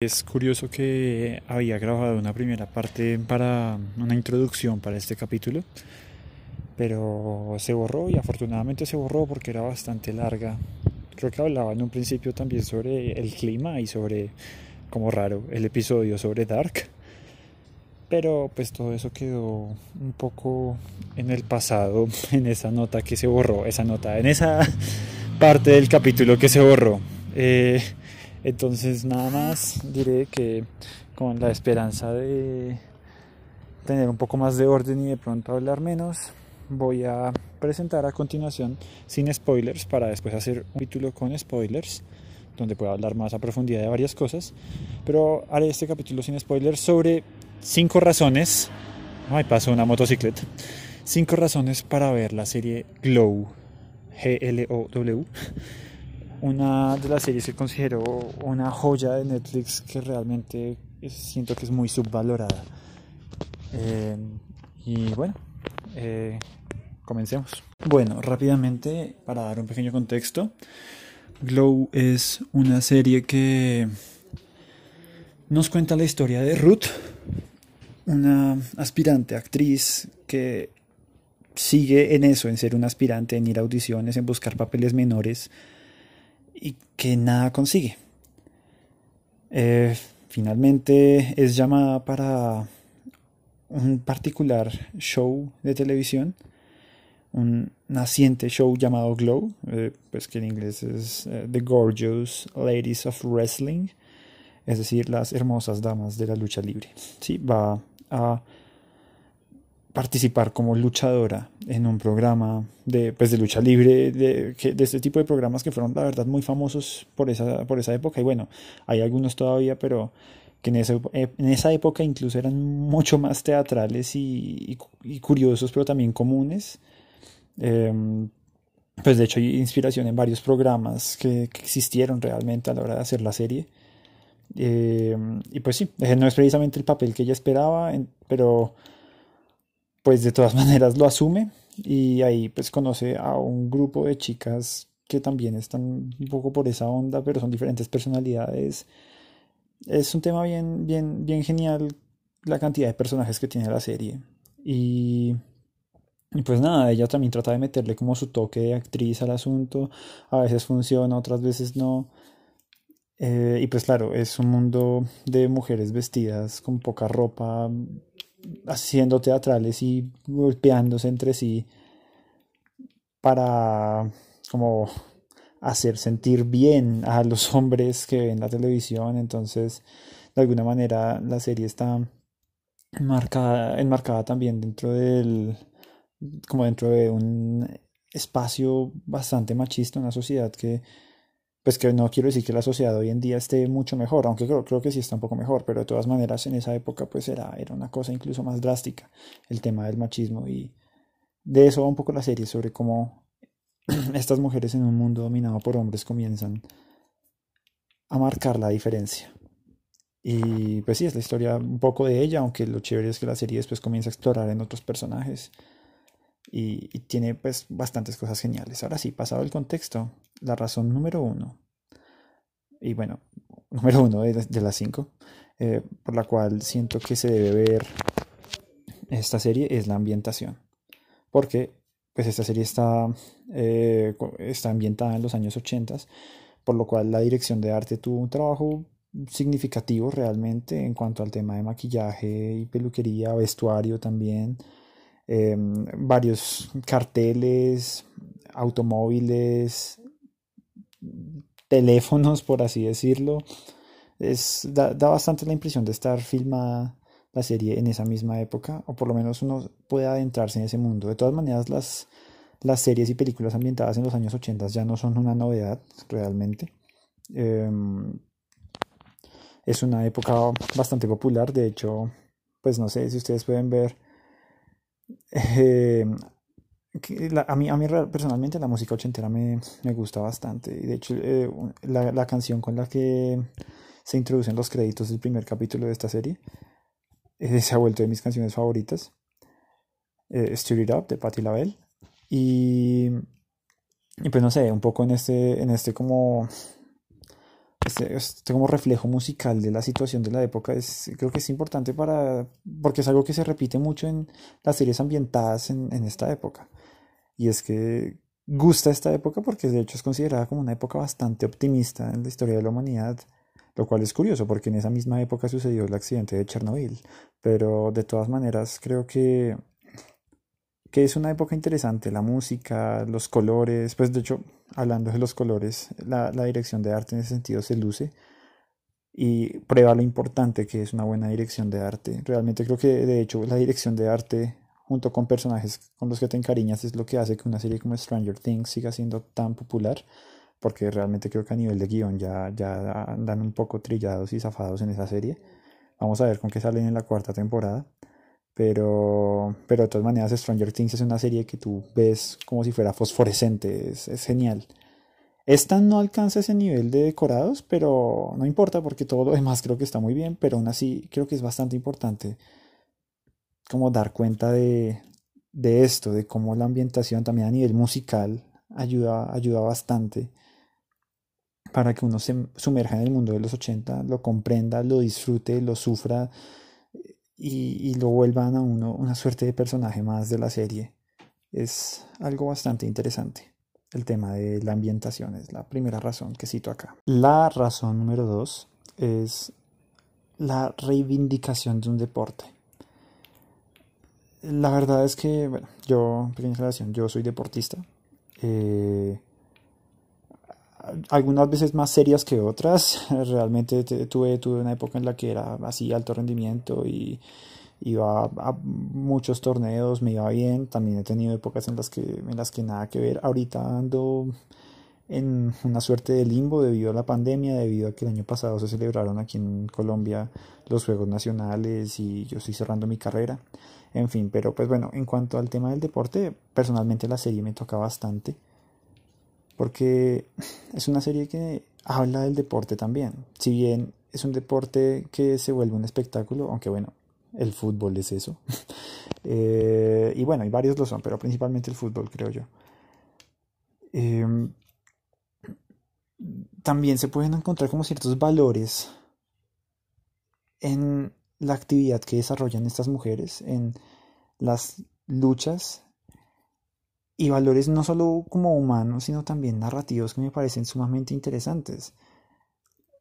Es curioso que había grabado una primera parte para una introducción para este capítulo, pero se borró y afortunadamente se borró porque era bastante larga. Creo que hablaba en un principio también sobre el clima y sobre, como raro, el episodio sobre Dark. Pero pues todo eso quedó un poco en el pasado, en esa nota que se borró, esa nota, en esa parte del capítulo que se borró. Eh, entonces nada más diré que con la esperanza de tener un poco más de orden y de pronto hablar menos, voy a presentar a continuación sin spoilers para después hacer un capítulo con spoilers donde pueda hablar más a profundidad de varias cosas, pero haré este capítulo sin spoilers sobre cinco razones. Ay, pasó una motocicleta. Cinco razones para ver la serie Glow. G-L-O-W. Una de las series que considero una joya de Netflix que realmente siento que es muy subvalorada. Eh, y bueno, eh, comencemos. Bueno, rápidamente, para dar un pequeño contexto, Glow es una serie que nos cuenta la historia de Ruth, una aspirante actriz que sigue en eso, en ser una aspirante, en ir a audiciones, en buscar papeles menores y que nada consigue. Eh, finalmente es llamada para un particular show de televisión, un naciente show llamado Glow, eh, pues que en inglés es eh, The Gorgeous Ladies of Wrestling, es decir, las hermosas damas de la lucha libre. Sí, va a participar como luchadora en un programa de, pues de lucha libre, de, de este tipo de programas que fueron, la verdad, muy famosos por esa, por esa época. Y bueno, hay algunos todavía, pero que en esa, en esa época incluso eran mucho más teatrales y, y, curiosos, pero también comunes. Em, pues de hecho hay inspiración en varios programas que, que, existieron realmente a la hora de hacer la serie. Eh, y pues sí, no es precisamente el papel que ella esperaba, pero pues de todas maneras lo asume y ahí pues conoce a un grupo de chicas que también están un poco por esa onda, pero son diferentes personalidades. Es un tema bien, bien, bien genial la cantidad de personajes que tiene la serie. Y, y pues nada, ella también trata de meterle como su toque de actriz al asunto. A veces funciona, otras veces no. Eh, y pues claro, es un mundo de mujeres vestidas con poca ropa, haciendo teatrales y golpeándose entre sí para como hacer sentir bien a los hombres que ven la televisión. Entonces, de alguna manera, la serie está marcada, enmarcada también dentro del, como dentro de un espacio bastante machista, una sociedad que pues que no quiero decir que la sociedad hoy en día esté mucho mejor, aunque creo, creo que sí está un poco mejor, pero de todas maneras en esa época pues era, era una cosa incluso más drástica el tema del machismo y de eso va un poco la serie, sobre cómo estas mujeres en un mundo dominado por hombres comienzan a marcar la diferencia. Y pues sí, es la historia un poco de ella, aunque lo chévere es que la serie después comienza a explorar en otros personajes y, tiene pues bastantes cosas geniales. Ahora sí, pasado el contexto, la razón número uno, y bueno, número uno de, de las cinco, eh, por la cual siento que se debe ver esta serie es la ambientación. Porque pues esta serie está, eh, está ambientada en los años 80, por lo cual la dirección de arte tuvo un trabajo significativo realmente en cuanto al tema de maquillaje y peluquería, vestuario también, eh, varios carteles, automóviles, teléfonos, por así decirlo. Es, da, da, bastante la impresión de estar filmada la serie en esa misma época, o por lo menos uno puede adentrarse en ese mundo. De todas maneras, las, las series y películas ambientadas en los años 80 ya no son una novedad realmente. Eh, es una época bastante popular, de hecho, pues no sé si ustedes pueden ver. Eh, a, mí, a mí personalmente la música ochentera me, me gusta bastante. De hecho, eh, la, la, canción con la que se introducen los créditos del primer capítulo de esta serie eh, se ha vuelto de mis canciones favoritas. Eh, Stir It Up de Patti LaBelle. Y, y pues no sé, un poco en este, en este como este, este, como reflejo musical de la situación de la época es, creo que es importante para, porque es algo que se repite mucho en las series ambientadas en, en esta época. Y es que gusta esta época porque de hecho es considerada como una época bastante optimista en la historia de la humanidad, lo cual es curioso porque en esa misma época sucedió el accidente de Chernobyl, pero de todas maneras creo que que es una época interesante, la música, los colores, pues de hecho, hablando de los colores, la, la, dirección de arte en ese sentido se luce y prueba lo importante que es una buena dirección de arte. Realmente creo que de hecho la dirección de arte junto con personajes con los que te encariñas es lo que hace que una serie como Stranger Things siga siendo tan popular, porque realmente creo que a nivel de guion ya, ya andan un poco trillados y zafados en esa serie. Vamos a ver con qué salen en la cuarta temporada. Pero, pero de todas maneras, Stranger Things es una serie que tú ves como si fuera fosforescente, es, es genial. Esta no alcanza ese nivel de decorados, pero no importa porque todo lo demás creo que está muy bien, pero aún así creo que es bastante importante como dar cuenta de, de esto, de cómo la ambientación también a nivel musical ayuda, ayuda bastante para que uno se sumerja en el mundo de los 80, lo comprenda, lo disfrute, lo sufra y, lo vuelvan a uno una suerte de personaje más de la serie. Es algo bastante interesante. El tema de la ambientación es la primera razón que cito acá. La razón número dos es la reivindicación de un deporte. La verdad es que, bueno, yo, pequeña relación, yo soy deportista. Eh, algunas veces más serias que otras. Realmente tuve, tuve una época en la que era así alto rendimiento y iba a, muchos torneos, me iba bien. También he tenido épocas en las que, en las que nada que ver. Ahorita ando en una suerte de limbo debido a la pandemia, debido a que el año pasado se celebraron aquí en Colombia los Juegos Nacionales y yo estoy cerrando mi carrera. En fin, pero pues bueno, en cuanto al tema del deporte, personalmente la serie me toca bastante porque es una serie que habla del deporte también. Si bien es un deporte que se vuelve un espectáculo, aunque bueno, el fútbol es eso. Eh, y bueno, y varios lo son, pero principalmente el fútbol, creo yo. Em, también se pueden encontrar como ciertos valores en la actividad que desarrollan estas mujeres, en las luchas y valores no solo como humanos, sino también narrativos que me parecen sumamente interesantes.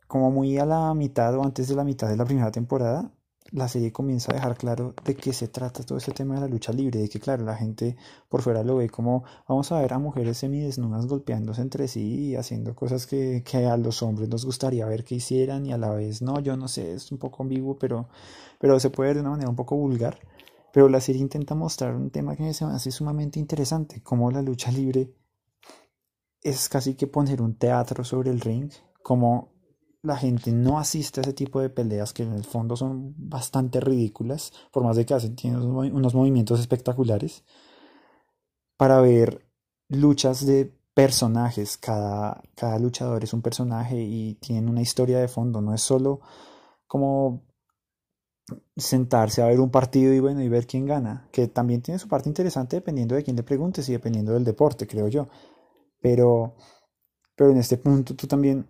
Como muy a la mitad o antes de la mitad de la primera temporada, la serie comienza a dejar claro de qué se trata todo ese tema de la lucha libre, de que claro, la gente por fuera lo ve como vamos a ver a mujeres semidesnudas golpeándose entre sí y haciendo cosas que, que a los hombres nos gustaría ver que hicieran y a la vez no, yo no sé, es un poco ambiguo, pero, pero se puede ver de una manera un poco vulgar. Pero la serie intenta mostrar un tema que me hace sumamente interesante, como la lucha libre es casi que poner un teatro sobre el ring, como la gente no asiste a ese tipo de peleas que en el fondo son bastante ridículas, por más de que hacen tienen unos movimientos espectaculares, para ver luchas de personajes, cada, cada luchador es un personaje y tienen una historia de fondo, no es solo como sentarse a ver un partido y bueno y ver quién gana, que también tiene su parte interesante dependiendo de quién le preguntes y dependiendo del deporte, creo yo. Pero pero en este punto tú también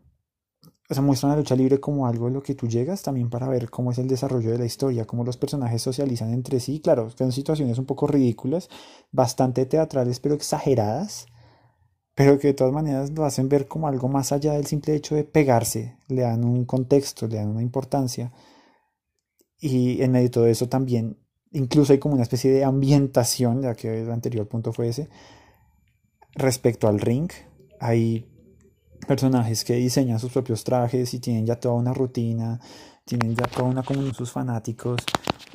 o sea, muestran la lucha libre como algo a lo que tú llegas también para ver cómo es el desarrollo de la historia, cómo los personajes socializan entre sí, claro, son situaciones un poco ridículas, bastante teatrales pero exageradas, pero que de todas maneras lo hacen ver como algo más allá del simple hecho de pegarse, le dan un contexto, le dan una importancia. Y en medio de todo eso también, incluso hay como una especie de ambientación, ya que el anterior punto fue ese, respecto al ring. Hay personajes que diseñan sus propios trajes y tienen ya toda una rutina, tienen ya toda una comunidad sus fanáticos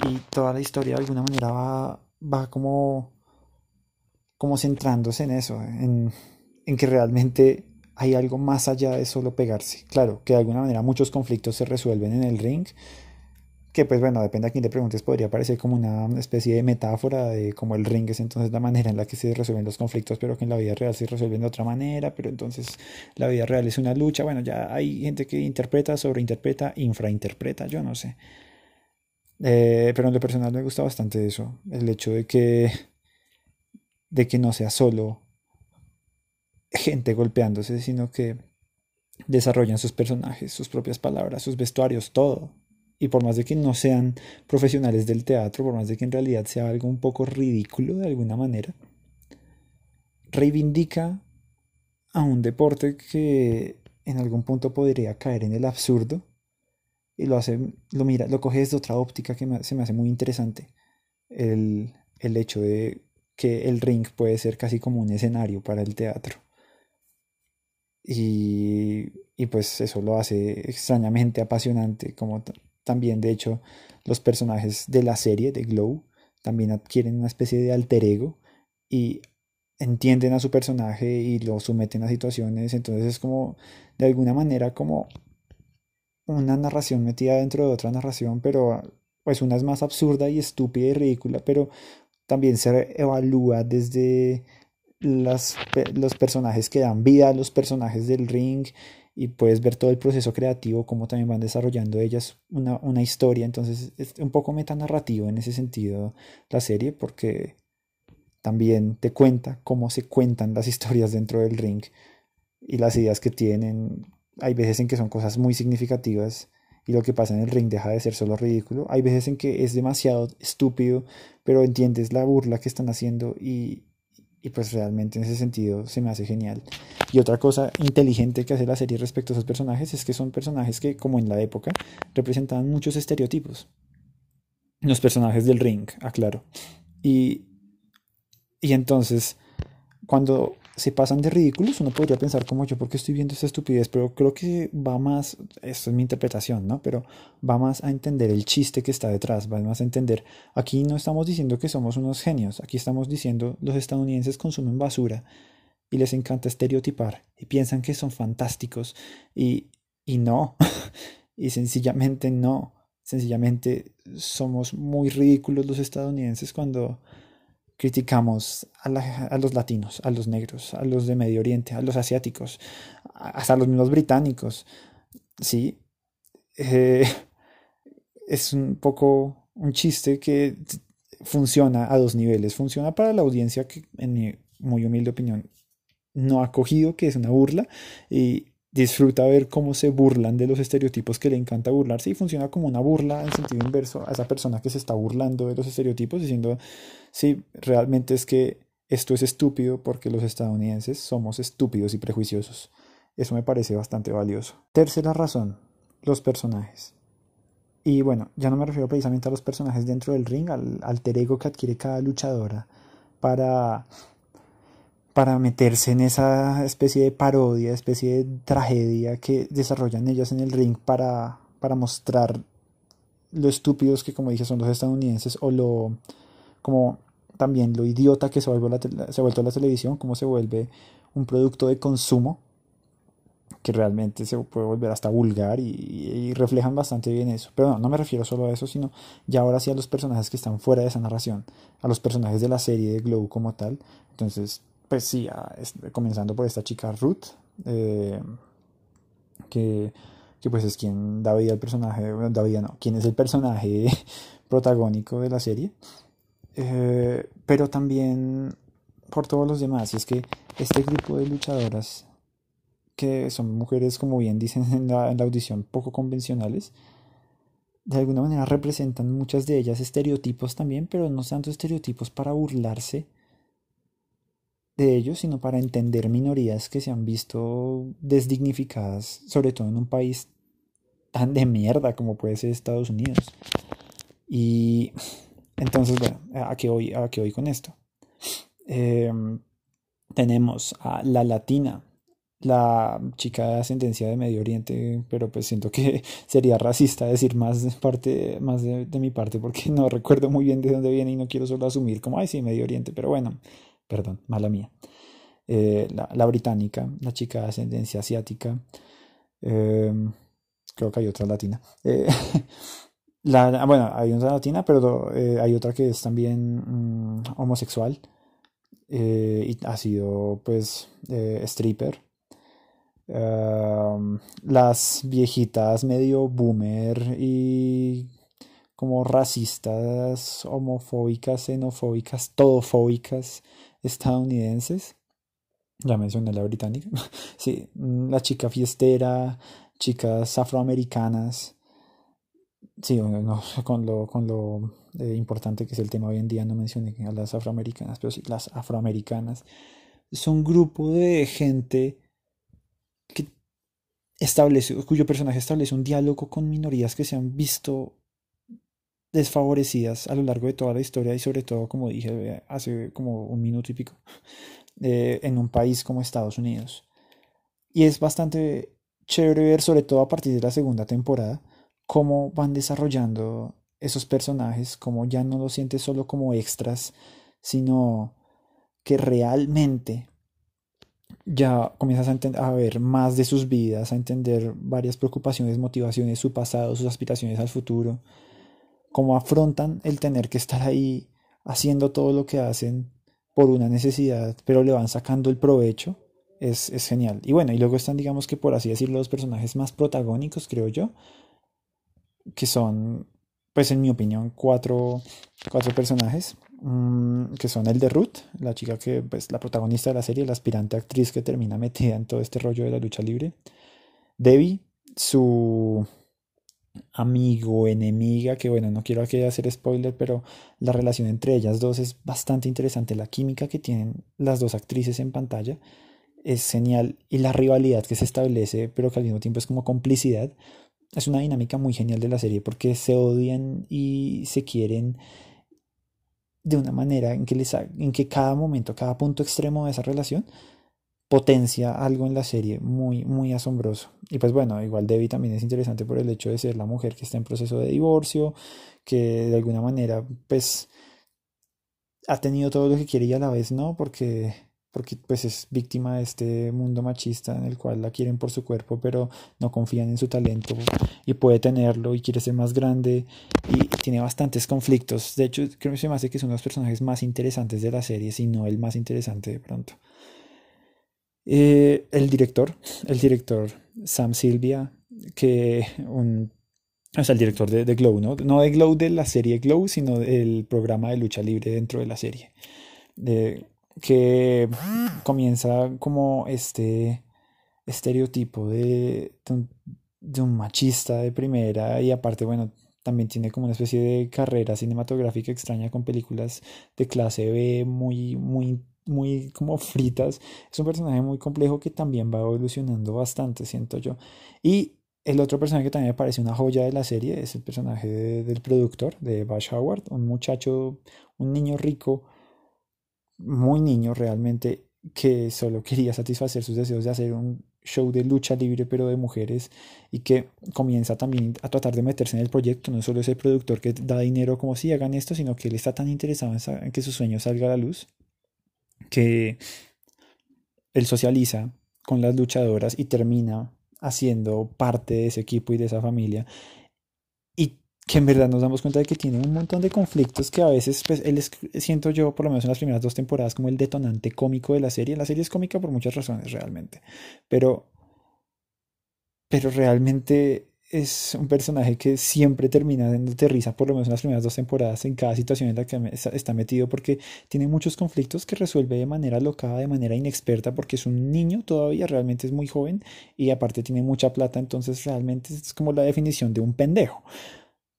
y toda la historia de alguna manera va, va como, como centrándose en eso, en, en que realmente hay algo más allá de solo pegarse. Claro, que de alguna manera muchos conflictos se resuelven en el ring, que pues bueno, depende a quién te preguntes, podría parecer como una especie de metáfora de como el ring es entonces la manera en la que se resuelven los conflictos, pero que en la vida real se resuelven de otra manera, pero entonces la vida real es una lucha, bueno, ya hay gente que interpreta, sobreinterpreta, infrainterpreta, yo no sé. Eh, pero en lo personal me gusta bastante eso, el hecho de que, de que no sea solo gente golpeándose, sino que desarrollan sus personajes, sus propias palabras, sus vestuarios, todo. Y por más de que no sean profesionales del teatro, por más de que en realidad sea algo un poco ridículo de alguna manera, reivindica a un deporte que en algún punto podría caer en el absurdo y lo hace, lo mira, lo coge desde otra óptica que se me hace muy interesante. El, el hecho de que el ring puede ser casi como un escenario para el teatro. Y, y pues eso lo hace extrañamente apasionante, como también de hecho los personajes de la serie de Glow también adquieren una especie de alter ego y entienden a su personaje y lo someten a situaciones, entonces es como de alguna manera como una narración metida dentro de otra narración, pero pues una es más absurda y estúpida y ridícula, pero también se evalúa desde las, los personajes que dan vida a los personajes del ring y puedes ver todo el proceso creativo, cómo también van desarrollando ellas una, una historia, entonces es un poco metanarrativo en ese sentido la serie, porque también te cuenta cómo se cuentan las historias dentro del ring y las ideas que tienen. Hay veces en que son cosas muy significativas y lo que pasa en el ring deja de ser solo ridículo. Hay veces en que es demasiado estúpido, pero entiendes la burla que están haciendo y, y pues realmente en ese sentido se me hace genial. Y otra cosa inteligente que hace la serie respecto a esos personajes es que son personajes que, como en la época, representaban muchos estereotipos. Los personajes del ring, aclaro. Y, y entonces, cuando se pasan de ridículos, uno podría pensar como yo, porque estoy viendo esta estupidez? Pero creo que va más, esto es mi interpretación, ¿no? Pero va más a entender el chiste que está detrás, va más a entender, aquí no estamos diciendo que somos unos genios, aquí estamos diciendo los estadounidenses consumen basura y les encanta estereotipar y piensan que son fantásticos y, y no, y sencillamente no, sencillamente somos muy ridículos los estadounidenses cuando criticamos a, los latinos, a los negros, a los de Medio Oriente, a los asiáticos, hasta a los mismos británicos. Sí, eh, es un poco un chiste que funciona a dos niveles. Funciona para la audiencia que, en mi muy humilde opinión, no ha cogido, que es una burla, y disfruta ver cómo se burlan de los estereotipos que le encanta burlarse y funciona como una burla en sentido inverso a esa persona que se está burlando de los estereotipos diciendo, sí, realmente es que esto es estúpido porque los estadounidenses somos estúpidos y prejuiciosos. Eso me parece bastante valioso. Tercera razón, los personajes. Y bueno, ya no me refiero precisamente a los personajes dentro del ring, al alter ego que adquiere cada luchadora para para meterse en esa especie de parodia, especie de tragedia que desarrollan ellas en el ring para, para mostrar lo estúpidos que, como dije, son los estadounidenses o lo, como también lo idiota que se, vuelve se ha vuelto la televisión, cómo se vuelve un producto de consumo que realmente se puede volver hasta vulgar y, reflejan bastante bien eso. Pero no, no me refiero solo a eso, sino ya ahora sí a los personajes que están fuera de esa narración, a los personajes de la serie de Glow como tal. Entonces, pues sí, comenzando por esta chica Ruth, eh, que, pues es quien da vida al personaje, bueno, da vida no, quien es el personaje protagónico de la serie, eh, pero también por todos los demás, y es que este grupo de luchadoras, que son mujeres, como bien dicen en la, en la audición, poco convencionales, de alguna manera representan muchas de ellas estereotipos también, pero no tanto estereotipos para burlarse, de ellos, sino para entender minorías que se han visto desdignificadas, sobre todo en un país tan de mierda como puede ser Estados Unidos. Y entonces, bueno, ¿a qué voy, a qué voy con esto? Em, tenemos a la latina, la chica de ascendencia de Medio Oriente, pero pues siento que sería racista decir más de, parte, más de, de mi parte porque no recuerdo muy bien de dónde viene y no quiero solo asumir como, ay, sí, Medio Oriente, pero bueno, perdón, mala mía. Eh, la, británica, la chica de ascendencia asiática, em, creo que hay otra latina. Eh, la, bueno, hay otra latina, pero eh, hay otra que es también mm, homosexual y ha sido pues stripper. Las viejitas medio boomer y como racistas, homofóbicas, xenofóbicas, todofóbicas estadounidenses. ya mencioné la británica, sí, la chica fiestera, chicas afroamericanas, sí, no, con lo, con lo eh, importante que es el tema hoy en día, no mencioné a las afroamericanas, pero sí, las afroamericanas, son grupo de gente que establece, cuyo personaje establece un diálogo con minorías que se han visto desfavorecidas a lo largo de toda la historia y sobre todo, como dije hace como un minuto y pico, eh, en un país como Estados Unidos. Y es bastante chévere ver, sobre todo a partir de la segunda temporada, cómo van desarrollando esos personajes, como ya no los sientes solo como extras, sino que realmente ya comienzas a, a, ver más de sus vidas, a entender varias preocupaciones, motivaciones, su pasado, sus aspiraciones al futuro, cómo afrontan el tener que estar ahí haciendo todo lo que hacen por una necesidad, pero le van sacando el provecho, es, es genial. Y bueno, y luego están, digamos que por así decirlo, los personajes más protagónicos, creo yo, que son, pues en mi opinión, cuatro, cuatro personajes, mm, que son el de Ruth, la chica que, pues la protagonista de la serie, la aspirante actriz que termina metida en todo este rollo de la lucha libre, Debbie, su amigo, enemiga, que bueno, no quiero aquí hacer spoiler, pero la relación entre ellas dos es bastante interesante, la química que tienen las dos actrices en pantalla es genial y la rivalidad que se establece, pero que al mismo tiempo es como complicidad, es una dinámica muy genial de la serie porque se odian y se quieren de una manera en que, les, en que cada momento, cada punto extremo de esa relación potencia algo en la serie muy, muy asombroso. Y pues bueno, igual Debbie también es interesante por el hecho de ser la mujer que está en proceso de divorcio, que de alguna manera pues ha tenido todo lo que quiere y a la vez no, porque porque pues es víctima de este mundo machista en el cual la quieren por su cuerpo pero no confían en su talento y puede tenerlo y quiere ser más grande y tiene bastantes conflictos de hecho creo que se me hace que es uno de los personajes más interesantes de la serie si no el más interesante de pronto eh, el director, el director Sam Silvia, que un, el director de, de, Glow, ¿no? No de Glow de la serie Glow, sino del programa de lucha libre dentro de la serie. Que comienza como este estereotipo de, de, un, de un machista de primera y aparte, bueno, también tiene como una especie de carrera cinematográfica extraña con películas de clase B muy, muy muy como fritas. Es un personaje muy complejo que también va evolucionando bastante, siento yo. Y el otro personaje que también me parece una joya de la serie es el personaje del productor, de Bash Howard, un muchacho, un niño rico, muy niño realmente, que solo quería satisfacer sus deseos de hacer un show de lucha libre pero de mujeres y que comienza también a tratar de meterse en el proyecto, no solo es el productor que da dinero como si hagan esto, sino que él está tan interesado en que su sueño salga a la luz que él socializa con las luchadoras y termina haciendo parte de ese equipo y de esa familia. Y que en verdad nos damos cuenta de que tiene un montón de conflictos que a veces, pues, él es, siento yo, por lo menos en las primeras dos temporadas, como el detonante cómico de la serie. La serie es cómica por muchas razones, realmente. Pero, pero realmente es un personaje que siempre termina dándote risa, por lo menos en las primeras dos temporadas, en cada situación en la que está metido, porque tiene muchos conflictos que resuelve de manera locada, de manera inexperta, porque es un niño todavía, realmente es muy joven y aparte tiene mucha plata, entonces realmente es como la definición de un pendejo.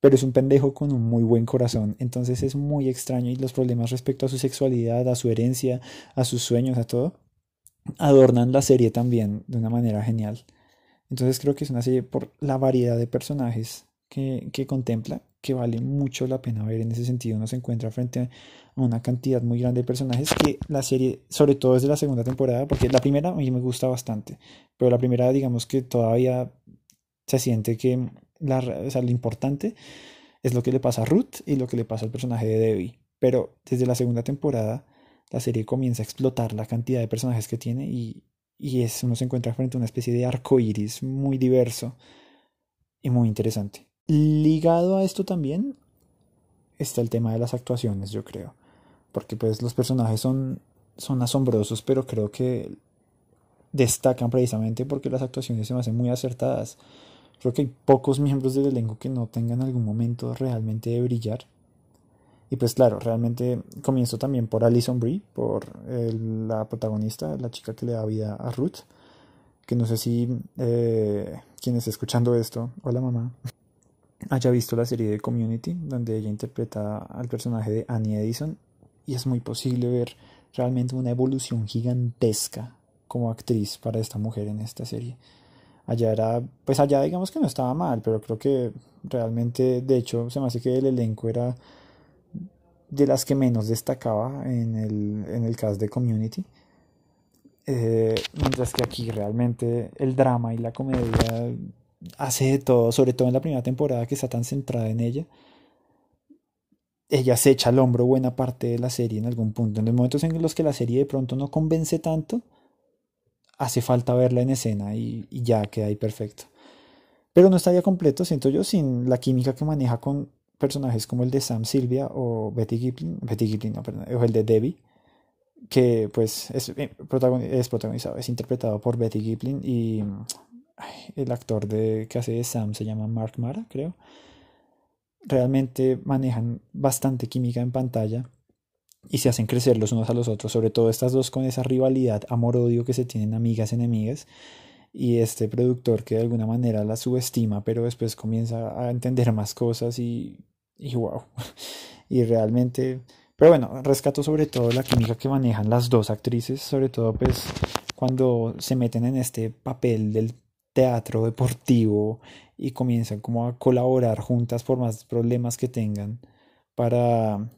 Pero es un pendejo con un muy buen corazón, entonces es muy extraño y los problemas respecto a su sexualidad, a su herencia, a sus sueños, a todo, adornan la serie también de una manera genial. Entonces creo que es una serie por la variedad de personajes que, que, contempla, que vale mucho la pena ver en ese sentido. Uno se encuentra frente a una cantidad muy grande de personajes que la serie, sobre todo desde la segunda temporada, porque la primera a mí me gusta bastante, pero la primera digamos que todavía se siente que la, o sea, lo importante es lo que le pasa a Ruth y lo que le pasa al personaje de Debbie. Pero desde la segunda temporada la serie comienza a explotar la cantidad de personajes que tiene y, y es, uno se encuentra frente a una especie de arco iris muy diverso y muy interesante. Ligado a esto también está el tema de las actuaciones, yo creo. Porque pues los personajes son, son asombrosos, pero creo que destacan precisamente porque las actuaciones se me hacen muy acertadas. Creo que hay pocos miembros del elenco que no tengan algún momento realmente de brillar. Y pues claro, realmente comienzo también por Alison Brie, por la protagonista, la chica que le da vida a Ruth, que no sé si eh, quien esté escuchando esto, hola mamá, haya visto la serie de Community, donde ella interpreta al personaje de Annie Edison, y es muy posible ver realmente una evolución gigantesca como actriz para esta mujer en esta serie. Allá era, pues allá digamos que no estaba mal, pero creo que realmente, de hecho, se me hace que el elenco era de las que menos destacaba en el, en el cast de Community. Eh, mientras que aquí realmente el drama y la comedia hace de todo, sobre todo en la primera temporada que está tan centrada en ella. Ella se echa al hombro buena parte de la serie en algún punto. En los momentos en los que la serie de pronto no convence tanto, hace falta verla en escena y, ya queda ahí perfecto. Pero no estaría completo, siento yo, sin la química que maneja con personajes como el de Sam Silvia o Betty Giplin, Betty Giplin, no, perdón, o el de Debbie, que pues es, eh, es protagonizado, es interpretado por Betty Giplin y el actor de, que hace de Sam se llama Mark Mara, creo. Realmente manejan bastante química en pantalla y se hacen crecer los unos a los otros, sobre todo estas dos con esa rivalidad, amor-odio que se tienen amigas, enemigas, y este productor que de alguna manera la subestima, pero después comienza a entender más cosas y, y wow. Y realmente, pero bueno, rescato sobre todo la química que manejan las dos actrices, sobre todo pues cuando se meten en este papel del teatro deportivo y comienzan como a colaborar juntas por más problemas que tengan para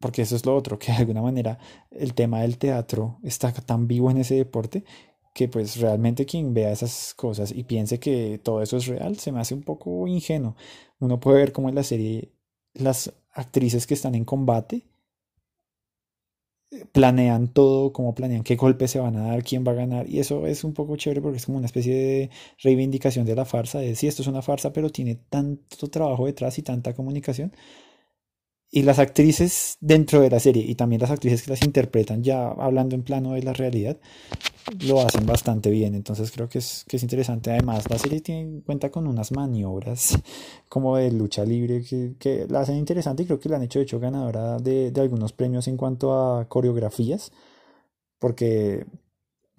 porque eso es lo otro, que de alguna manera el tema del teatro está tan vivo en ese deporte que pues realmente quien vea esas cosas y piense que todo eso es real se me hace un poco ingenuo. Uno puede ver como en la serie las actrices que están en combate planean todo, cómo planean qué golpes se van a dar, quién va a ganar, y eso es un poco chévere porque es como una especie de reivindicación de la farsa, de si esto es una farsa, pero tiene tanto trabajo detrás y tanta comunicación, y las actrices dentro de la serie y también las actrices que las interpretan ya hablando en plano de la realidad lo hacen bastante bien. Entonces creo que es, que es interesante. Además la serie tiene cuenta con unas maniobras como de lucha libre que, que la hacen interesante y creo que la han hecho de hecho ganadora de, de algunos premios en cuanto a coreografías porque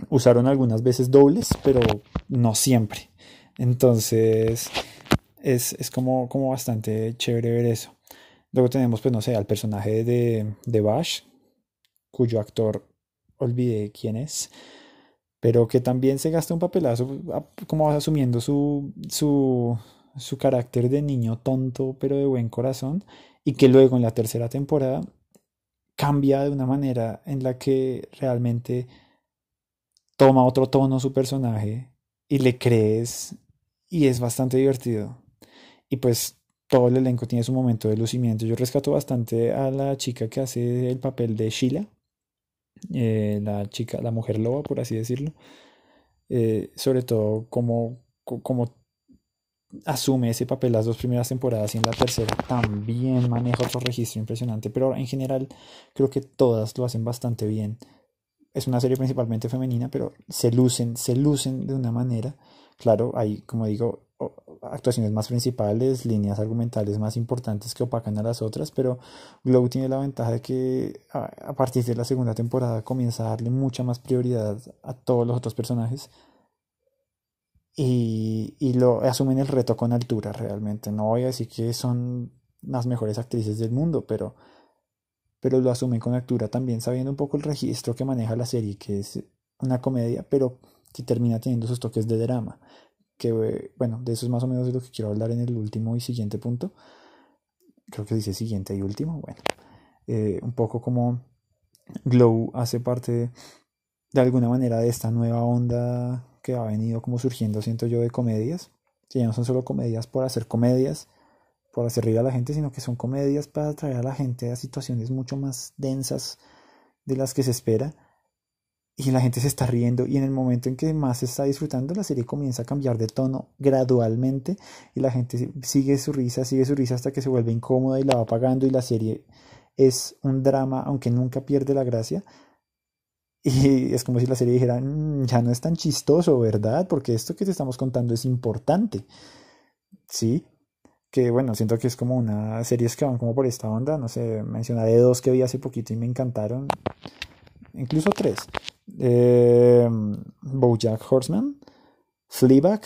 usaron algunas veces dobles pero no siempre. Entonces es, es como, como bastante chévere ver eso Luego tenemos, pues no sé, al personaje de, de Bash, cuyo actor olvidé quién es, pero que también se gasta un papelazo como asumiendo su, su, su carácter de niño tonto pero de buen corazón y que luego en la tercera temporada cambia de una manera en la que realmente toma otro tono su personaje y le crees y es bastante divertido. Y pues todo el elenco tiene su momento de lucimiento. Yo rescato bastante a la chica que hace el papel de Sheila, eh, la chica, la mujer loba, por así decirlo. Eh, sobre todo como, como asume ese papel las dos primeras temporadas y en la tercera también maneja otro registro impresionante, pero en general creo que todas lo hacen bastante bien. Es una serie principalmente femenina, pero se lucen, se lucen de una manera. Claro, hay, como digo, actuaciones más principales, líneas argumentales más importantes que opacan a las otras, pero Glow tiene la ventaja de que a, partir de la segunda temporada comienza a darle mucha más prioridad a todos los otros personajes y, y lo asumen el reto con altura realmente. No voy a decir que son las mejores actrices del mundo, pero, pero lo asumen con altura también sabiendo un poco el registro que maneja la serie, que es una comedia, pero que termina teniendo sus toques de drama que bueno, de eso es más o menos de lo que quiero hablar en el último y siguiente punto. Creo que dice siguiente y último. Bueno, eh, un poco como Glow hace parte de alguna manera de esta nueva onda que ha venido como surgiendo, siento yo, de comedias. Que ya no son solo comedias por hacer comedias, por hacer reír a la gente, sino que son comedias para atraer a la gente a situaciones mucho más densas de las que se espera y la gente se está riendo y en el momento en que más se está disfrutando la serie comienza a cambiar de tono gradualmente y la gente sigue su risa, sigue su risa hasta que se vuelve incómoda y la va apagando y la serie es un drama aunque nunca pierde la gracia y es como si la serie dijera mm, ya no es tan chistoso, ¿verdad? Porque esto que te estamos contando es importante, ¿sí? que bueno, siento que es como una series que van como por esta onda, no sé, mencionaré dos que vi hace poquito y me encantaron, incluso tres. Eh, Bojack Horseman, Fleabag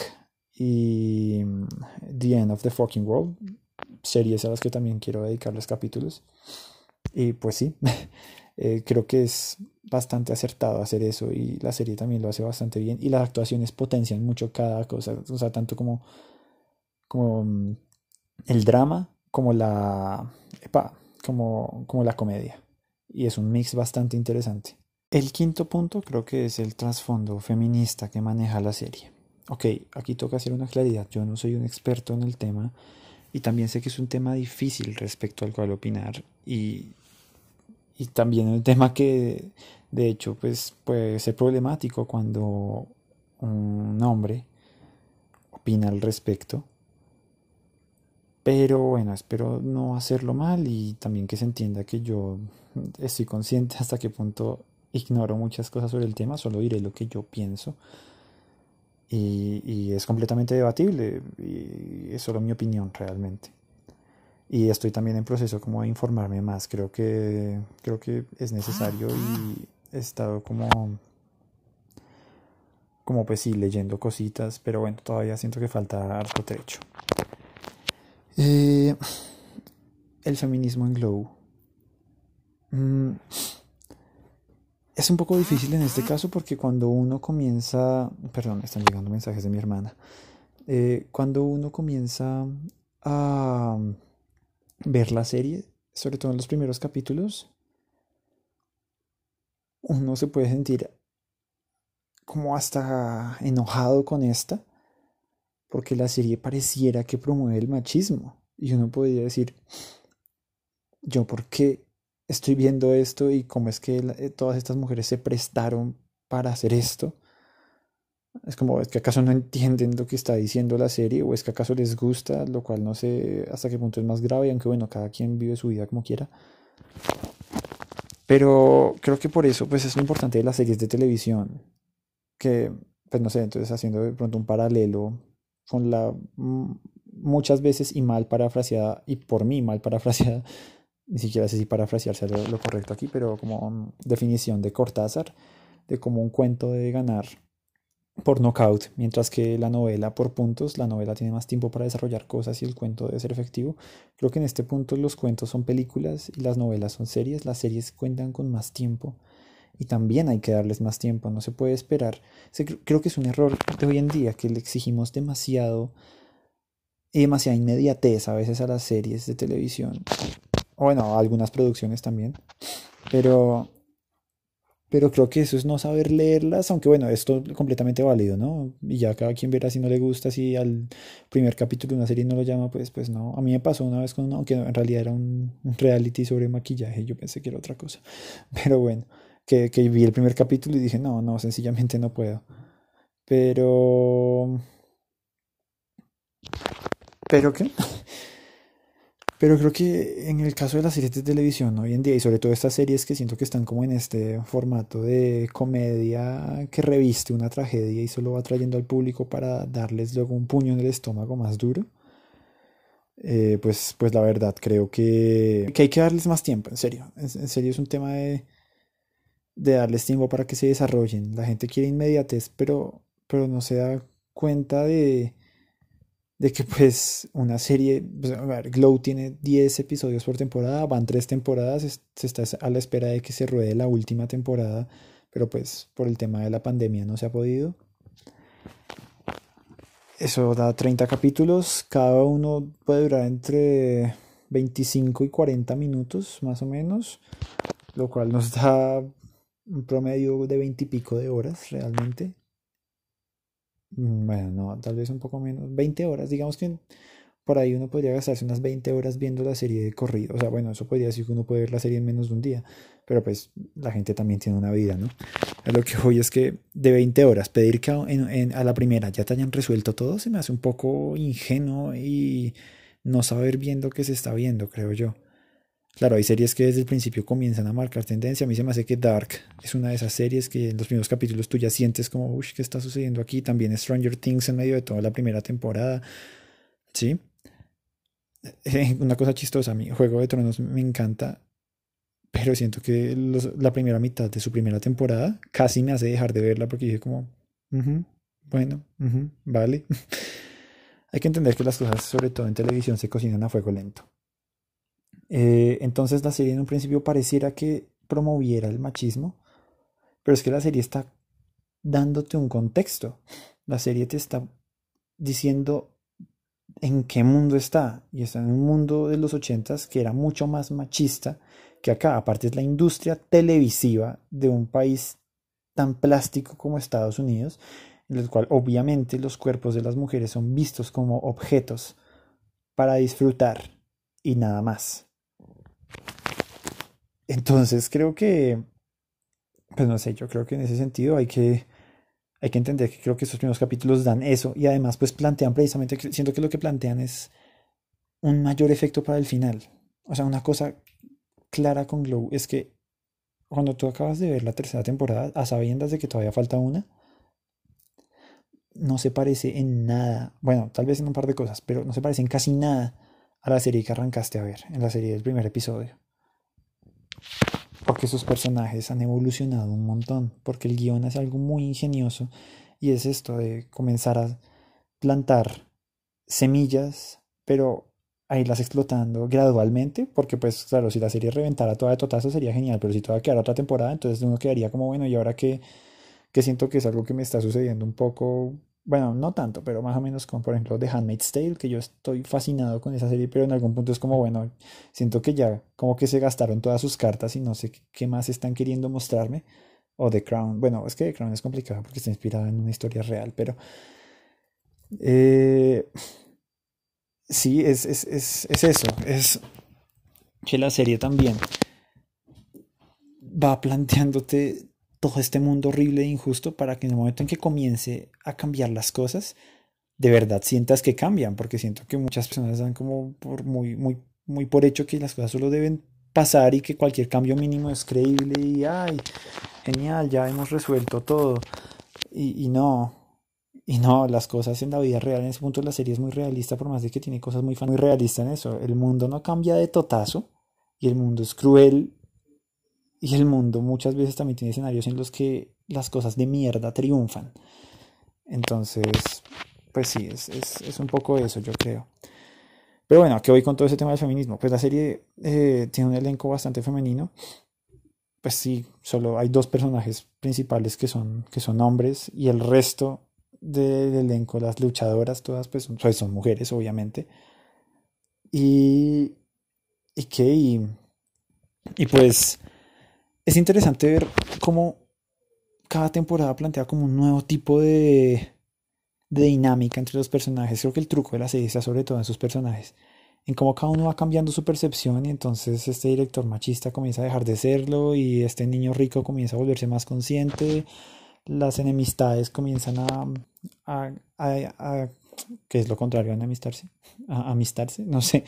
y The End of the Fucking World, series a las que también quiero dedicarles capítulos. Y pues sí, eh, creo que es bastante acertado hacer eso y la serie también lo hace bastante bien y las actuaciones potencian mucho cada cosa, o sea, tanto como, como mm, el drama como la, como, como la comedia. Y es un mix bastante interesante. El quinto punto creo que es el trasfondo feminista que maneja la serie. Ok, aquí toca hacer una claridad. Yo no soy un experto en el tema y también sé que es un tema difícil respecto al cual opinar y, también un tema que de hecho pues puede ser problemático cuando un hombre opina al respecto. Pero bueno, espero no hacerlo mal y también que se entienda que yo estoy consciente hasta qué punto ignoro muchas cosas sobre el tema, solo diré lo que yo pienso. Y, es completamente debatible y es solo mi opinión realmente. Y estoy también en proceso como de informarme más, creo que, creo que es necesario y he estado como, como pues sí, leyendo cositas, pero bueno, todavía siento que falta harto trecho. Eh, el feminismo en Glow. Mm, es un poco difícil en este caso porque cuando uno comienza, perdón, están llegando mensajes de mi hermana, eh, cuando uno comienza a ver la serie, sobre todo en los primeros capítulos, uno se puede sentir como hasta enojado con esta, porque la serie pareciera que promueve el machismo. Y uno podría decir, yo por qué estoy viendo esto y cómo es que eh, todas estas mujeres se prestaron para hacer esto. Es como, ¿es que acaso no entienden lo que está diciendo la serie? ¿O es que acaso les gusta? Lo cual no sé hasta qué punto es más grave, aunque bueno, cada quien vive su vida como quiera. Pero creo que por eso, pues es lo importante de las series de televisión. Que, pues no sé, entonces haciendo de pronto un paralelo con la muchas veces y mal parafraseada, y por mí mal parafraseada, ni siquiera sé si parafrasearse lo, lo correcto aquí, pero como definición de Cortázar, de como un cuento de ganar por knockout, mientras que la novela por puntos, la novela tiene más tiempo para desarrollar cosas y el cuento debe ser efectivo. Creo que en este punto los cuentos son películas y las novelas son series, las series cuentan con más tiempo y también hay que darles más tiempo, no se puede esperar. Creo que es un error de hoy en día que le exigimos demasiado demasiada inmediatez a veces a las series de televisión bueno, algunas producciones también. Pero, pero creo que eso es no saber leerlas, aunque bueno, esto es completamente válido, ¿no? Y ya cada quien verá si no le gusta, si al primer capítulo de una serie no lo llama, pues, pues no. A mí me pasó una vez con uno, aunque en realidad era un, reality sobre maquillaje, yo pensé que era otra cosa. Pero bueno, que, que vi el primer capítulo y dije, no, no, sencillamente no puedo. Pero... ¿Pero qué? Pero creo que en el caso de las series de televisión hoy en día, y sobre todo estas series que siento que están como en este formato de comedia que reviste una tragedia y solo va trayendo al público para darles luego un puño en el estómago más duro, eh, pues, pues la verdad creo que, que, hay que darles más tiempo, en serio. En, serio es un tema de, de darles tiempo para que se desarrollen. La gente quiere inmediatez, pero, pero no se da cuenta de de que pues una serie, pues, a ver, Glow tiene 10 episodios por temporada, van 3 temporadas, se está a la espera de que se ruede la última temporada, pero pues por el tema de la pandemia no se ha podido. Eso da 30 capítulos, cada uno puede durar entre 25 y 40 minutos más o menos, lo cual nos da un promedio de 20 y pico de horas realmente. Mm, bueno, no, tal vez un poco menos, 20 horas, digamos que por ahí uno podría gastarse unas 20 horas viendo la serie de corrido, o sea, bueno, eso podría decir que uno puede ver la serie en menos de un día, pero pues la gente también tiene una vida, ¿no? lo que voy es que de 20 horas pedir que a la primera ya te hayan resuelto todo se me hace un poco ingenuo y no saber viendo que se está viendo, creo yo. Claro, hay series que desde el principio comienzan a marcar tendencia. A mí se me hace que Dark es una de esas series que en los primeros capítulos tú ya sientes como, uy, ¿qué está sucediendo aquí? También Stranger Things en medio de toda la primera temporada. ¿Sí? eh, una cosa chistosa, mi Juego de Tronos me encanta, pero siento que la primera mitad de su primera temporada casi me hace dejar de verla porque dije como, bueno, vale. Hay que entender que las cosas, sobre todo en televisión, se cocinan a fuego lento. Eh, entonces la serie en un principio pareciera que promoviera el machismo, pero es que la serie está dándote un contexto. La serie te está diciendo en qué mundo está. Y está en un mundo de los ochentas que era mucho más machista que acá. Aparte es la industria televisiva de un país tan plástico como Estados Unidos, en el cual obviamente los cuerpos de las mujeres son vistos como objetos para disfrutar y nada más. Entonces creo que, pues no sé, yo creo que en ese sentido hay que hay que entender que creo que estos primeros capítulos dan eso y además pues plantean precisamente, siento que lo que plantean es un mayor efecto para el final. O sea, una cosa clara con Glow es que cuando tú acabas de ver la tercera temporada, a sabiendas de que todavía falta una, no se parece en nada, bueno, tal vez en un par de cosas, pero no se parece en casi nada a la serie que arrancaste a ver, en la serie del primer episodio porque sus personajes han evolucionado un montón, porque el guion es algo muy ingenioso y es esto de comenzar a plantar semillas, pero a irlas explotando gradualmente, porque pues claro, si la serie reventara toda de totazo sería genial, pero si toda quedara otra temporada, entonces uno quedaría como bueno, y ahora que, que siento que es algo que me está sucediendo un poco bueno, no tanto, pero más o menos como por ejemplo The Handmaid's Tale, que yo estoy fascinado con esa serie, pero en algún punto es como, bueno, siento que ya como que se gastaron todas sus cartas y no sé qué más están queriendo mostrarme. O The Crown, bueno, es que The Crown es complicado porque está inspirada en una historia real, pero... Eh, sí, es, es, es, es eso, es que la serie también va planteándote todo este mundo horrible e injusto para que en el momento en que comience a cambiar las cosas, de verdad sientas que cambian, porque siento que muchas personas dan como por muy, muy, muy por hecho que las cosas solo deben pasar y que cualquier cambio mínimo es creíble y ay, genial, ya hemos resuelto todo. Y, y no, y no, las cosas en la vida real, en ese punto la serie es muy realista, por más de que tiene cosas muy, muy realistas en eso. El mundo no cambia de totazo y el mundo es cruel y el mundo muchas veces también tiene escenarios en los que las cosas de mierda triunfan. Entonces, pues sí, es, es, es un poco eso, yo creo. Pero bueno, ¿qué voy con todo ese tema del feminismo? Pues la serie eh, tiene un elenco bastante femenino. Pues sí, solo hay dos personajes principales que son, que son hombres y el resto del elenco, las luchadoras, todas pues son, pues son mujeres, obviamente. Y, y qué, y, y pues es interesante ver cómo cada temporada plantea como un nuevo tipo de, dinámica entre los personajes. Creo que el truco de la serie está sobre todo en sus personajes. En cómo cada uno va cambiando su percepción y entonces este director machista comienza a dejar de serlo y este niño rico comienza a volverse más consciente. Las enemistades comienzan a, a, a, ¿qué es lo contrario a enemistarse? A amistarse, no sé.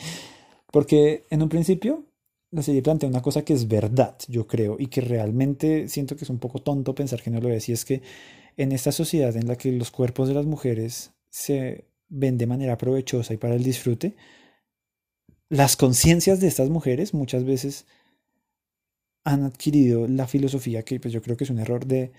Porque en un principio la serie plantea una cosa que es verdad, yo creo, y que realmente siento que es un poco tonto pensar que no lo es, y es que en esta sociedad en la que los cuerpos de las mujeres se ven de manera provechosa y para el disfrute, las conciencias de estas mujeres muchas veces han adquirido la filosofía que pues yo creo que es un error de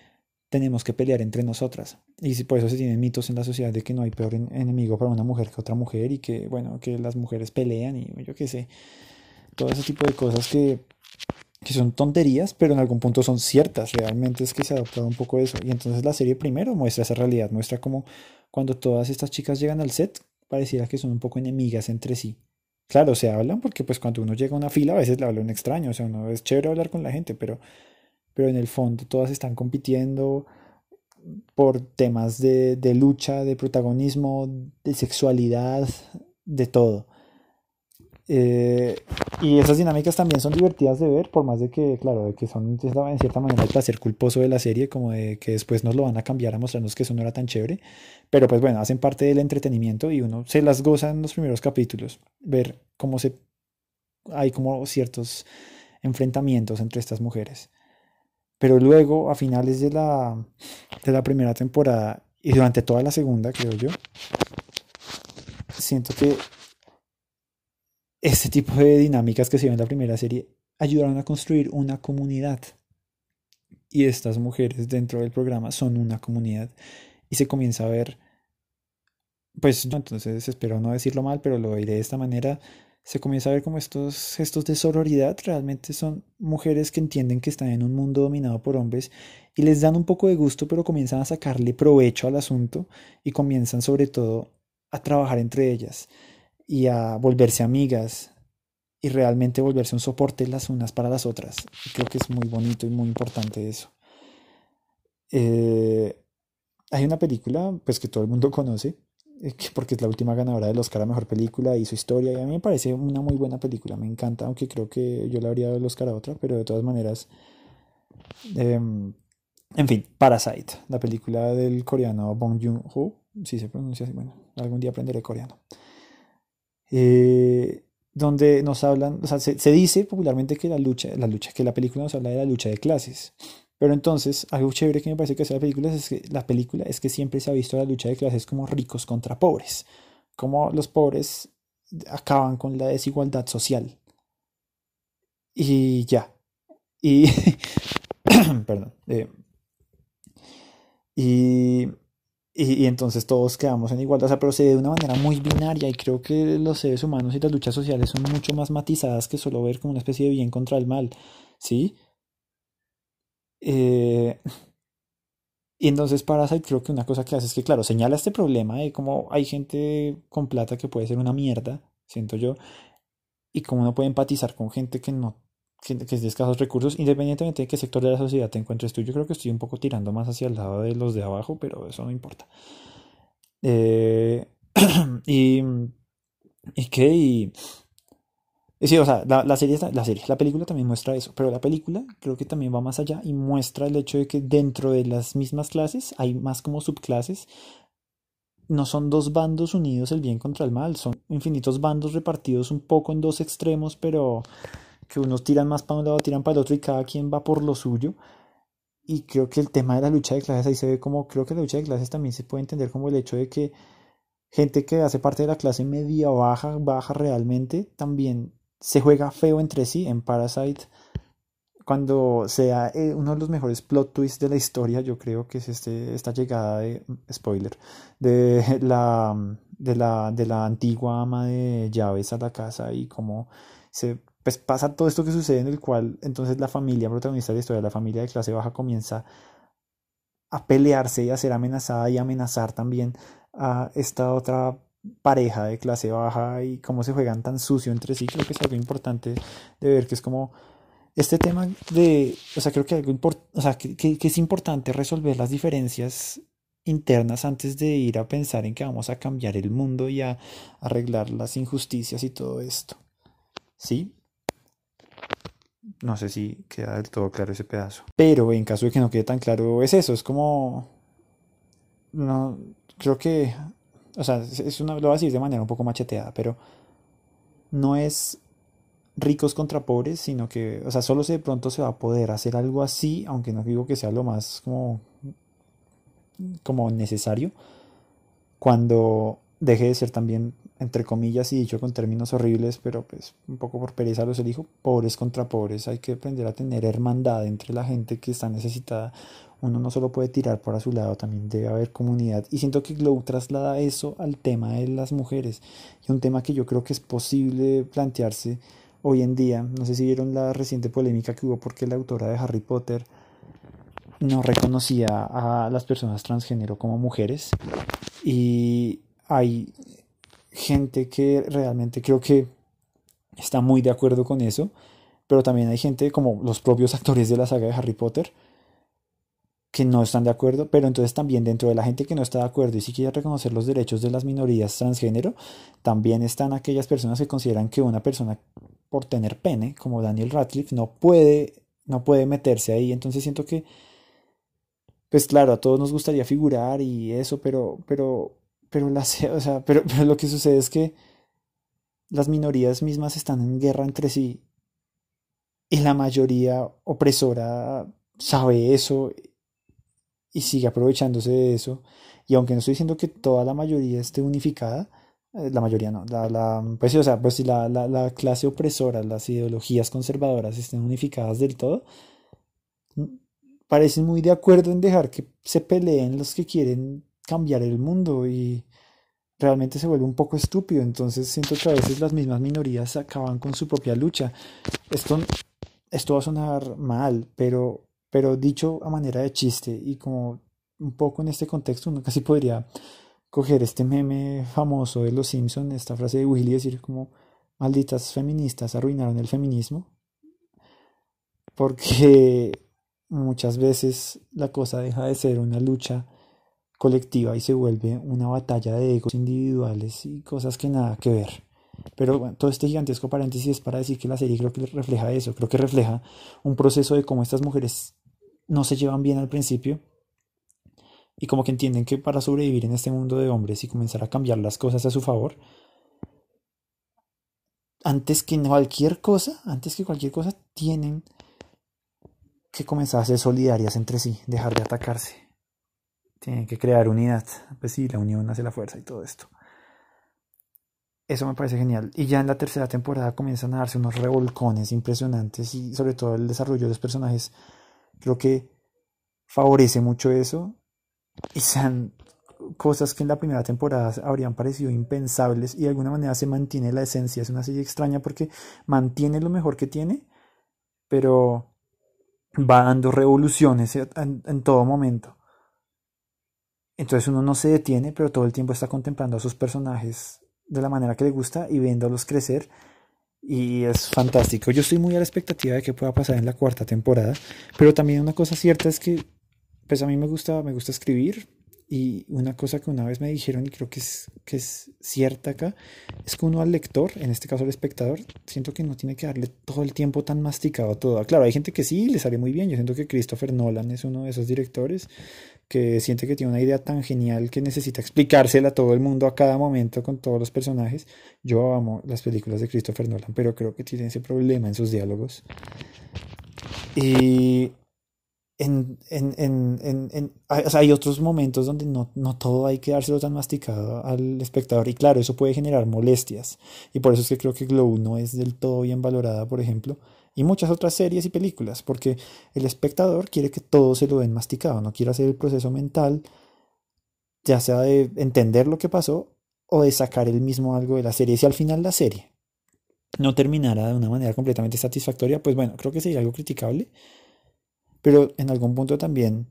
tenemos que pelear entre nosotras. Y por eso se tienen mitos en la sociedad de que no hay peor enemigo para una mujer que otra mujer y que, bueno, que las mujeres pelean y yo qué sé todo ese tipo de cosas que, que son tonterías, pero en algún punto son ciertas. Realmente es que se ha adoptado un poco eso. Y entonces la serie primero muestra esa realidad, muestra como cuando todas estas chicas llegan al set, pareciera que son un poco enemigas entre sí. Claro, se hablan porque pues cuando uno llega a una fila a veces le habla un extraño, o sea, no es chévere hablar con la gente, pero, pero en el fondo todas están compitiendo por temas de, de lucha, de protagonismo, de sexualidad, de todo. Eh, y esas dinámicas también son divertidas de ver, por más de que, claro, de que son en cierta manera el placer culposo de la serie, como de que después nos lo van a cambiar a mostrarnos que eso no era tan chévere. Pero pues bueno, hacen parte del entretenimiento y uno se las goza en los primeros capítulos, ver cómo se hay como ciertos enfrentamientos entre estas mujeres. Pero luego, a finales de la, de la primera temporada y durante toda la segunda, creo yo, siento que este tipo de dinámicas que se ven en la primera serie ayudaron a construir una comunidad. Y estas mujeres dentro del programa son una comunidad. Y se comienza a ver, pues entonces espero no decirlo mal, pero lo diré de esta manera, se comienza a ver como estos gestos de sororidad realmente son mujeres que entienden que están en un mundo dominado por hombres y les dan un poco de gusto, pero comienzan a sacarle provecho al asunto y comienzan sobre todo a trabajar entre ellas y a volverse amigas y realmente volverse un soporte las unas para las otras. Creo que es muy bonito y muy importante eso. Eh, hay una película pues que todo el mundo conoce eh, porque es la última ganadora del Oscar a Mejor Película y su historia y a mí me parece una muy buena película, me encanta, aunque creo que yo le habría dado el Oscar a otra, pero de todas maneras... Em, en fin, Parasite, la película del coreano Bong Joon-ho, si se pronuncia así, bueno, algún día aprenderé coreano. Eh, donde nos hablan, o sea, se, dice popularmente que la lucha, la lucha, que la película nos habla de la lucha de clases. Pero entonces, algo chévere que me parece que hace la película es que la película es que siempre se ha visto la lucha de clases como ricos contra pobres, como los pobres acaban con la desigualdad social. Y ya. Y perdón. Eh, y, y, entonces todos quedamos en igualdad, o sea, pero se ve de una manera muy binaria y creo que los seres humanos y las luchas sociales son mucho más matizadas que solo ver como una especie de bien contra el mal, ¿sí? Eh, y entonces Parasite creo que una cosa que hace es que, claro, señala este problema de cómo hay gente con plata que puede ser una mierda, siento yo, y cómo uno puede empatizar con gente que no que, es de escasos recursos, independientemente de qué sector de la sociedad te encuentres tú. Yo creo que estoy un poco tirando más hacia el lado de los de abajo, pero eso no importa. Eh, y, y qué, y, sí, o sea, la, la, serie, la serie, la película también muestra eso, pero la película creo que también va más allá y muestra el hecho de que dentro de las mismas clases hay más como subclases. No son dos bandos unidos el bien contra el mal, son infinitos bandos repartidos un poco en dos extremos, pero que unos tiran más para un lado, tiran para el otro y cada quien va por lo suyo. Y creo que el tema de la lucha de clases ahí se ve como, creo que la lucha de clases también se puede entender como el hecho de que gente que hace parte de la clase media baja, baja realmente, también se juega feo entre sí en Parasite. Cuando sea eh, uno de los mejores plot twists de la historia, yo creo que es este, esta llegada de, spoiler, de la, de la, de la antigua ama de llaves a la casa y cómo se pues pasa todo esto que sucede en el cual entonces la familia protagonista de la historia, la familia de clase baja comienza a pelearse y a ser amenazada y amenazar también a esta otra pareja de clase baja y cómo se juegan tan sucio entre sí, creo que es algo importante de ver que es como este tema de, o sea, creo que algo o sea, que, que es importante resolver las diferencias internas antes de ir a pensar en que vamos a cambiar el mundo y a arreglar las injusticias y todo esto. ¿Sí? No sé si queda del todo claro ese pedazo. Pero en caso de que no quede tan claro, es eso, es como... No, creo que... O sea, es una, lo voy a decir de manera un poco macheteada, pero no es ricos contra pobres, sino que, o sea, solo si de pronto se va a poder hacer algo así, aunque no digo que sea lo más como, como necesario, cuando deje de ser también entre comillas y dicho con términos horribles, pero pues un poco por pereza los elijo, pobres contra pobres. Hay que aprender a tener hermandad entre la gente que está necesitada. Uno no solo puede tirar por a su lado, también debe haber comunidad. Y siento que Glow traslada eso al tema de las mujeres. Y un tema que yo creo que es posible plantearse hoy en día. No sé si vieron la reciente polémica que hubo porque la autora de Harry Potter no reconocía a las personas transgénero como mujeres. Y hay gente que realmente creo que está muy de acuerdo con eso, pero también hay gente como los propios actores de la saga de Harry Potter que no están de acuerdo, pero entonces también dentro de la gente que no está de acuerdo y si quiere reconocer los derechos de las minorías transgénero, también están aquellas personas que consideran que una persona por tener pene, como Daniel Radcliffe, no puede, no puede meterse ahí. Entonces siento que, pues claro, a todos nos gustaría figurar y eso, pero, pero pero, o sea, pero, lo que sucede es que las minorías mismas están en guerra entre sí y la mayoría opresora sabe eso y sigue aprovechándose de eso. Y aunque no estoy diciendo que toda la mayoría esté unificada, eh, la mayoría no, la, la, pues o sea, pues si la, la, la clase opresora, las ideologías conservadoras estén unificadas del todo, parecen muy de acuerdo en dejar que se peleen los que quieren cambiar el mundo y realmente se vuelve un poco estúpido. Entonces siento que a veces las mismas minorías acaban con su propia lucha. Esto, esto va a sonar mal, pero, pero dicho a manera de chiste y como un poco en este contexto, uno casi podría coger este meme famoso de los Simpson, esta frase de Willy, decir como malditas feministas arruinaron el feminismo. Porque muchas veces la cosa deja de ser una lucha colectiva y se vuelve una batalla de egos individuales y cosas que nada que ver. Pero todo este gigantesco paréntesis es para decir que la serie creo que refleja eso, creo que refleja un proceso de cómo estas mujeres no se llevan bien al principio y como que entienden que para sobrevivir en este mundo de hombres y comenzar a cambiar las cosas a su favor, antes que cualquier cosa, antes que cualquier cosa, tienen que comenzar a ser solidarias entre sí, dejar de atacarse. Tienen que crear unidad. Pues sí, la unión hace la fuerza y todo esto. Eso me parece genial. Y ya en la tercera temporada comienzan a darse unos revolcones impresionantes y sobre todo el desarrollo de los personajes. Creo que favorece mucho eso. Y sean cosas que en la primera temporada habrían parecido impensables y de alguna manera se mantiene la esencia. Es una serie extraña porque mantiene lo mejor que tiene, pero va dando revoluciones en todo momento. Entonces uno no se detiene, pero todo el tiempo está contemplando a sus personajes de la manera que le gusta y viéndolos crecer. Y es fantástico. Yo estoy muy a la expectativa de que pueda pasar en la cuarta temporada. Pero también una cosa cierta es que, pues a mí me gusta, me gusta escribir. Y una cosa que una vez me dijeron y creo que es, que es cierta acá, es que uno al lector, en este caso al espectador, siento que no tiene que darle todo el tiempo tan masticado a todo. Claro, hay gente que sí, le sale muy bien. Yo siento que Christopher Nolan es uno de esos directores que siente que tiene una idea tan genial que necesita explicársela a todo el mundo a cada momento con todos los personajes. Yo amo las películas de Christopher Nolan, pero creo que tiene ese problema en sus diálogos. Y en, en, en, en hay otros momentos donde no, no, todo hay que dárselo tan masticado al espectador y claro, eso puede generar molestias y por eso es que creo que Glow no es del todo bien valorada, por ejemplo, y muchas otras series y películas, porque el espectador quiere que todo se lo den masticado, no quiere hacer el proceso mental, ya sea de entender lo que pasó o de sacar el mismo algo de la serie. Si al final la serie no terminara de una manera completamente satisfactoria, pues bueno, creo que sería algo criticable pero en algún punto también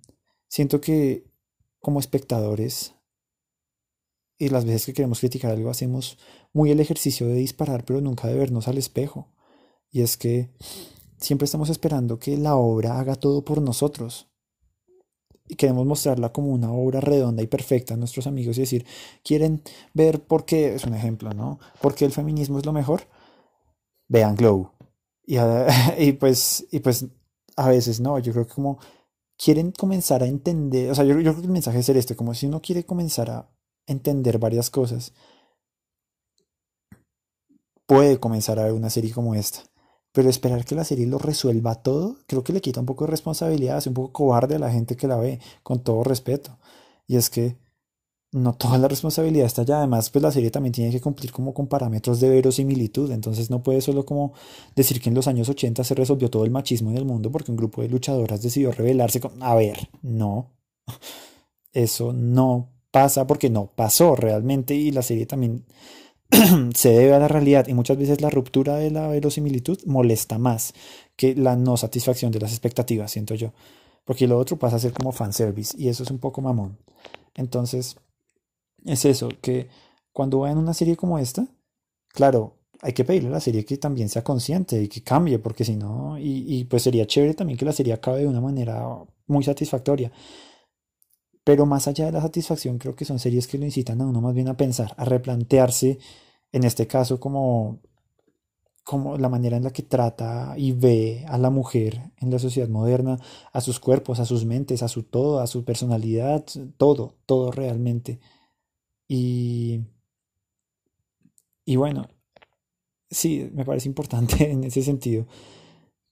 siento que como espectadores y las veces que queremos criticar algo hacemos muy el ejercicio de disparar pero nunca de vernos al espejo. Y es que siempre estamos esperando que la obra haga todo por nosotros. Y queremos mostrarla como una obra redonda y perfecta a nuestros amigos y decir, quieren ver por qué, es un ejemplo, ¿no? ¿Por qué el feminismo es lo mejor? Vean Glow. Y, y, pues, y pues a veces no, yo creo que como quieren comenzar a entender, o sea, yo, yo creo que el mensaje es este, como si uno quiere comenzar a entender varias cosas, puede comenzar a ver una serie como esta. Pero esperar que la serie lo resuelva todo, creo que le quita un poco de responsabilidad, hace un poco cobarde a la gente que la ve, con todo respeto. Y es que no toda la responsabilidad está allá. Además, pues la serie también tiene que cumplir como con parámetros de verosimilitud. Entonces no puede solo como decir que en los años 80 se resolvió todo el machismo en el mundo porque un grupo de luchadoras decidió rebelarse con... A ver, no. Eso no pasa porque no pasó realmente y la serie también se debe a la realidad y muchas veces la ruptura de la verosimilitud molesta más que la no satisfacción de las expectativas, siento yo. Porque lo otro pasa a ser como fanservice y eso es un poco mamón. Entonces, es eso, que cuando vean una serie como esta, claro, hay que pedirle a la serie que también sea consciente y que cambie, porque si no, y, y, pues sería chévere también que la serie acabe de una manera muy satisfactoria. Pero más allá de la satisfacción, creo que son series que lo incitan a uno más bien a pensar, a replantearse, en este caso, como, como la manera en la que trata y ve a la mujer en la sociedad moderna, a sus cuerpos, a sus mentes, a su todo, a su personalidad, todo, todo realmente. Y, y bueno, sí, me parece importante en ese sentido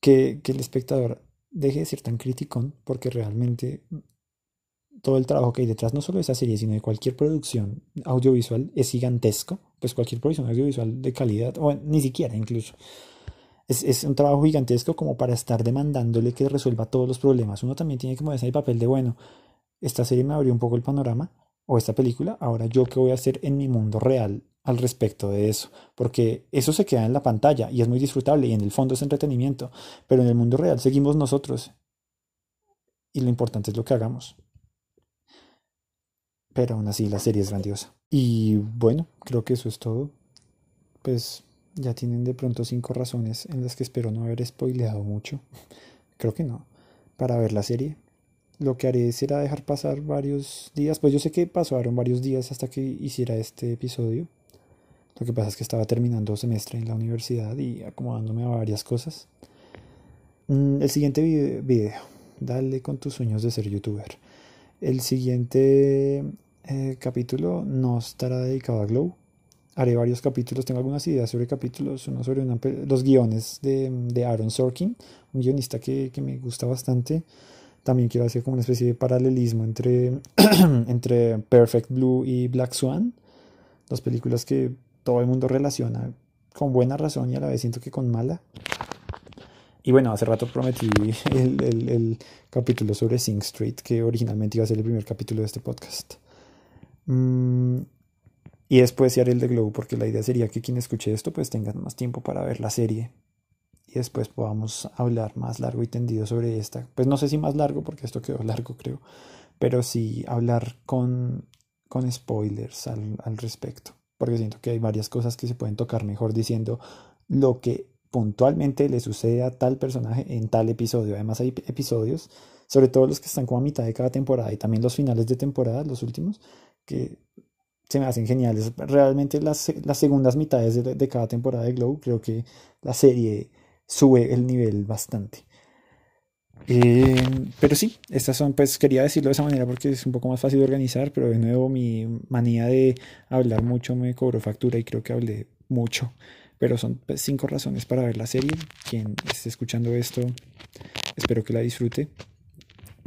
que, que el espectador deje de ser tan criticón porque realmente todo el trabajo que hay detrás, no solo de esa serie, sino de cualquier producción audiovisual, es gigantesco. Pues cualquier producción audiovisual de calidad, o ni siquiera incluso. Es, es, un trabajo gigantesco como para estar demandándole que resuelva todos los problemas. Uno también tiene que moverse el papel de, bueno, esta serie me abrió un poco el panorama, o esta película, ahora yo qué voy a hacer en mi mundo real al respecto de eso, porque eso se queda en la pantalla y es muy disfrutable y en el fondo es entretenimiento, pero en el mundo real seguimos nosotros y lo importante es lo que hagamos. Pero aún así la serie es grandiosa. Y bueno, creo que eso es todo. Pues ya tienen de pronto cinco razones en las que espero no haber spoileado mucho. creo que no. Para ver la serie. Lo que haré será dejar pasar varios días. Pues yo sé que pasaron varios días hasta que hiciera este episodio. Lo que pasa es que estaba terminando semestre en la universidad y acomodándome a varias cosas. Mm, el siguiente video, dale con tus sueños de ser youtuber. El siguiente eh, capítulo no estará dedicado a Glow. Haré varios capítulos, tengo algunas ideas sobre capítulos, uno sobre los guiones de, Aaron Sorkin, un guionista que, que, me gusta bastante. También quiero hacer como una especie de paralelismo entre, entre Perfect Blue y Black Swan, dos películas que todo el mundo relaciona con buena razón y a la vez siento que con mala. Y bueno, hace rato prometí el, capítulo sobre Sing Street, que originalmente iba a ser el primer capítulo de este podcast. Mm, y después haré el de Glow, porque la idea sería que quien escuche esto pues tenga más tiempo para ver la serie. Y después podamos hablar más largo y tendido sobre esta. Pues no sé si más largo, porque esto quedó largo creo. Pero sí hablar con, con spoilers al, al respecto porque siento que hay varias cosas que se pueden tocar mejor diciendo lo que puntualmente le sucede a tal personaje en tal episodio. Además hay episodios, sobre todo los que están como a mitad de cada temporada y también los finales de temporada, los últimos, que se me hacen geniales. Realmente las, las segundas mitades de, de cada temporada de Glow creo que la serie sube el nivel bastante. Eh, pero sí, estas son, pues quería decirlo de esa manera porque es un poco más fácil de organizar, pero de nuevo mi manía de hablar mucho me cobró factura y creo que hablé mucho. Pero son pues, cinco razones para ver la serie. Quien esté escuchando esto, espero que la disfrute.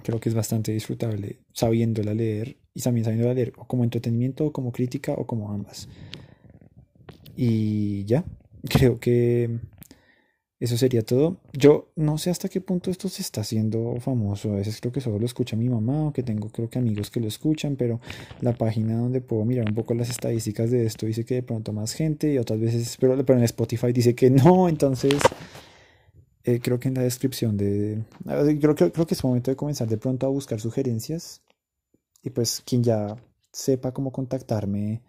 Creo que es bastante disfrutable sabiéndola leer y también sabiéndola leer o como entretenimiento, o como crítica o como ambas. Y ya, creo que eso sería todo. Yo no sé hasta qué punto esto se está haciendo famoso. A veces creo que solo lo escucha mi mamá o que tengo creo que amigos que lo escuchan, pero la página donde puedo mirar un poco las estadísticas de esto dice que de pronto más gente y otras veces, pero, pero en Spotify dice que no. Entonces, eh, creo que en la descripción de... Creo, creo, que es momento de comenzar de pronto a buscar sugerencias y pues quien ya sepa cómo contactarme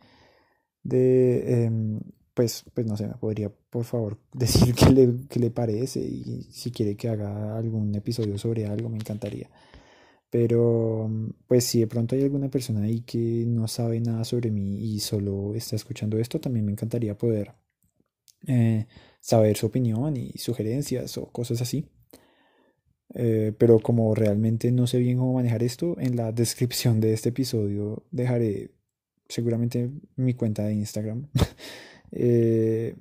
de... Em, pues, pues no sé, me podría por favor decir qué le, qué le parece y si quiere que haga algún episodio sobre algo, me encantaría. Pero, pues si de pronto hay alguna persona ahí que no sabe nada sobre mí y solo está escuchando esto, también me encantaría poder eh, saber su opinión y sugerencias o cosas así. Eh, pero como realmente no sé bien cómo manejar esto, en la descripción de este episodio dejaré seguramente mi cuenta de Instagram Eh,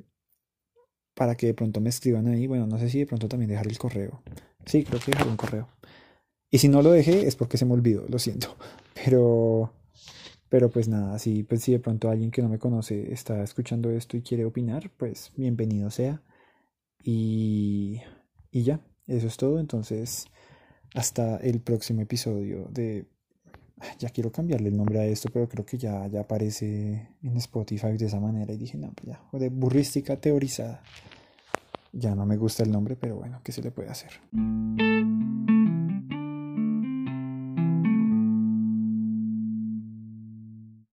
para que de pronto me escriban ahí. Bueno, no sé si de pronto también dejar el correo. Sí, creo que dejaré un correo. Y si no lo dejé es porque se me olvidó, lo siento. Pero, pero pues nada, si, pues si de pronto alguien que no me conoce está escuchando esto y quiere opinar, pues bienvenido sea. Y, y ya, eso es todo. Entonces, hasta el próximo episodio de ya quiero cambiarle el nombre a esto, pero creo que ya, ya aparece en Spotify de esa manera. Y dije, no, pues ya, de burrística teorizada. Ya no me gusta el nombre, pero bueno, ¿qué se le puede hacer?